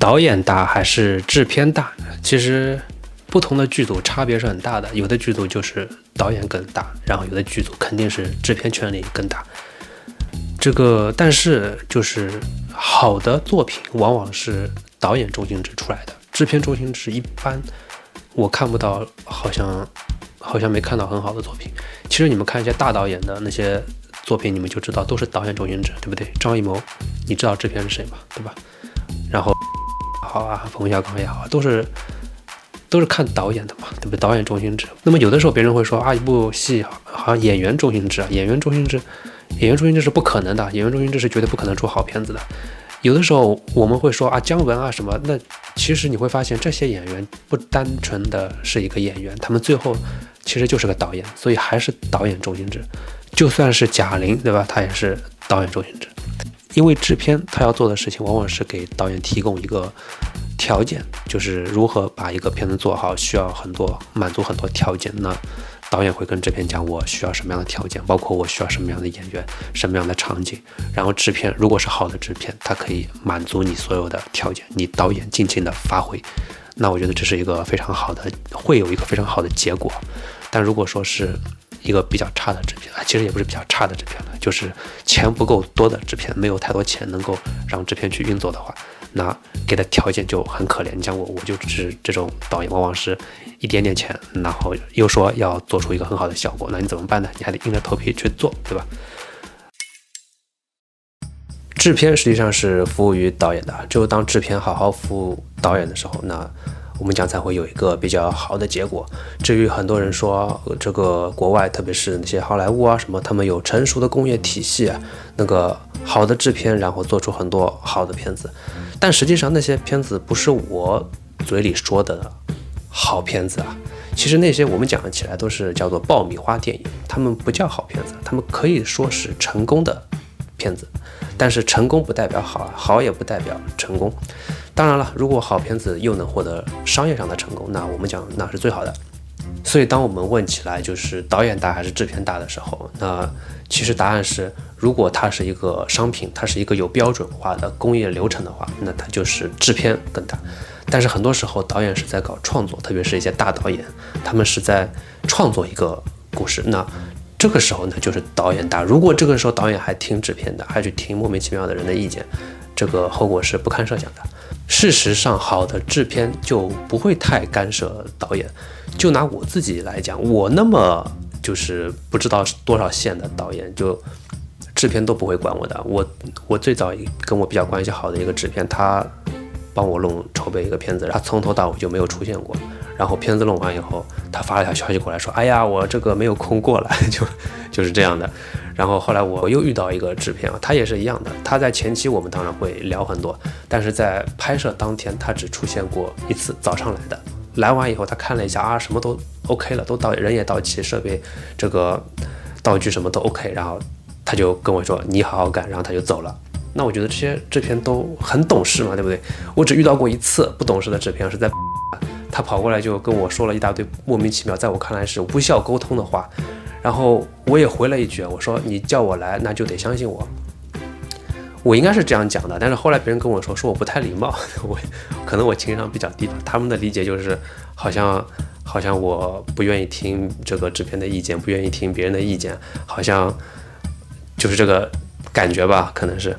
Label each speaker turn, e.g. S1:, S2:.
S1: 导演大还是制片大？其实不同的剧组差别是很大的，有的剧组就是导演更大，然后有的剧组肯定是制片权力更大。这个，但是就是好的作品往往是导演中心制出来的，制片中心制一般我看不到，好像好像没看到很好的作品。其实你们看一些大导演的那些作品，你们就知道都是导演中心制，对不对？张艺谋，你知道制片是谁吗？对吧？好啊，冯小刚也好，都是都是看导演的嘛，对不对？导演中心制。那么有的时候别人会说啊，一部戏好像演员中心制，演员中心制，演员中心制是不可能的，演员中心制是绝对不可能出好片子的。有的时候我们会说啊，姜文啊什么，那其实你会发现这些演员不单纯的是一个演员，他们最后其实就是个导演，所以还是导演中心制。就算是贾玲，对吧？他也是导演中心制。因为制片他要做的事情，往往是给导演提供一个条件，就是如何把一个片子做好，需要很多满足很多条件。那导演会跟制片讲，我需要什么样的条件，包括我需要什么样的演员，什么样的场景。然后制片如果是好的制片，它可以满足你所有的条件，你导演尽情的发挥。那我觉得这是一个非常好的，会有一个非常好的结果。但如果说是，一个比较差的制片啊，其实也不是比较差的制片了，就是钱不够多的制片，没有太多钱能够让制片去运作的话，那给的条件就很可怜。你像我，我就是这种导演，往往是一点点钱，然后又说要做出一个很好的效果，那你怎么办呢？你还得硬着头皮去做，对吧？制片实际上是服务于导演的，只有当制片好好服务导演的时候，那。我们讲才会有一个比较好的结果。至于很多人说这个国外，特别是那些好莱坞啊什么，他们有成熟的工业体系啊，那个好的制片，然后做出很多好的片子。但实际上那些片子不是我嘴里说的好片子啊。其实那些我们讲起来都是叫做爆米花电影，他们不叫好片子，他们可以说是成功的片子。但是成功不代表好，好也不代表成功。当然了，如果好片子又能获得商业上的成功，那我们讲那是最好的。所以，当我们问起来就是导演大还是制片大的时候，那其实答案是，如果它是一个商品，它是一个有标准化的工业流程的话，那它就是制片更大。但是很多时候，导演是在搞创作，特别是一些大导演，他们是在创作一个故事。那这个时候呢，就是导演大。如果这个时候导演还听制片的，还去听莫名其妙的人的意见，这个后果是不堪设想的。事实上，好的制片就不会太干涉导演。就拿我自己来讲，我那么就是不知道多少线的导演，就制片都不会管我的。我我最早跟我比较关系好的一个制片，他帮我弄筹备一个片子，他从头到尾就没有出现过。然后片子弄完以后，他发了条消息过来说：“哎呀，我这个没有空过来。”就就是这样的。然后后来我又遇到一个制片啊，他也是一样的。他在前期我们当然会聊很多，但是在拍摄当天他只出现过一次，早上来的。来完以后他看了一下啊，什么都 OK 了，都到人也到齐，设备这个道具什么都 OK，然后他就跟我说你好好干，然后他就走了。那我觉得这些制片都很懂事嘛，对不对？我只遇到过一次不懂事的制片，是在他跑过来就跟我说了一大堆莫名其妙，在我看来是无效沟通的话。然后我也回了一句，我说你叫我来，那就得相信我。我应该是这样讲的，但是后来别人跟我说，说我不太礼貌。我可能我情商比较低吧，他们的理解就是好像好像我不愿意听这个制片的意见，不愿意听别人的意见，好像就是这个感觉吧，可能是。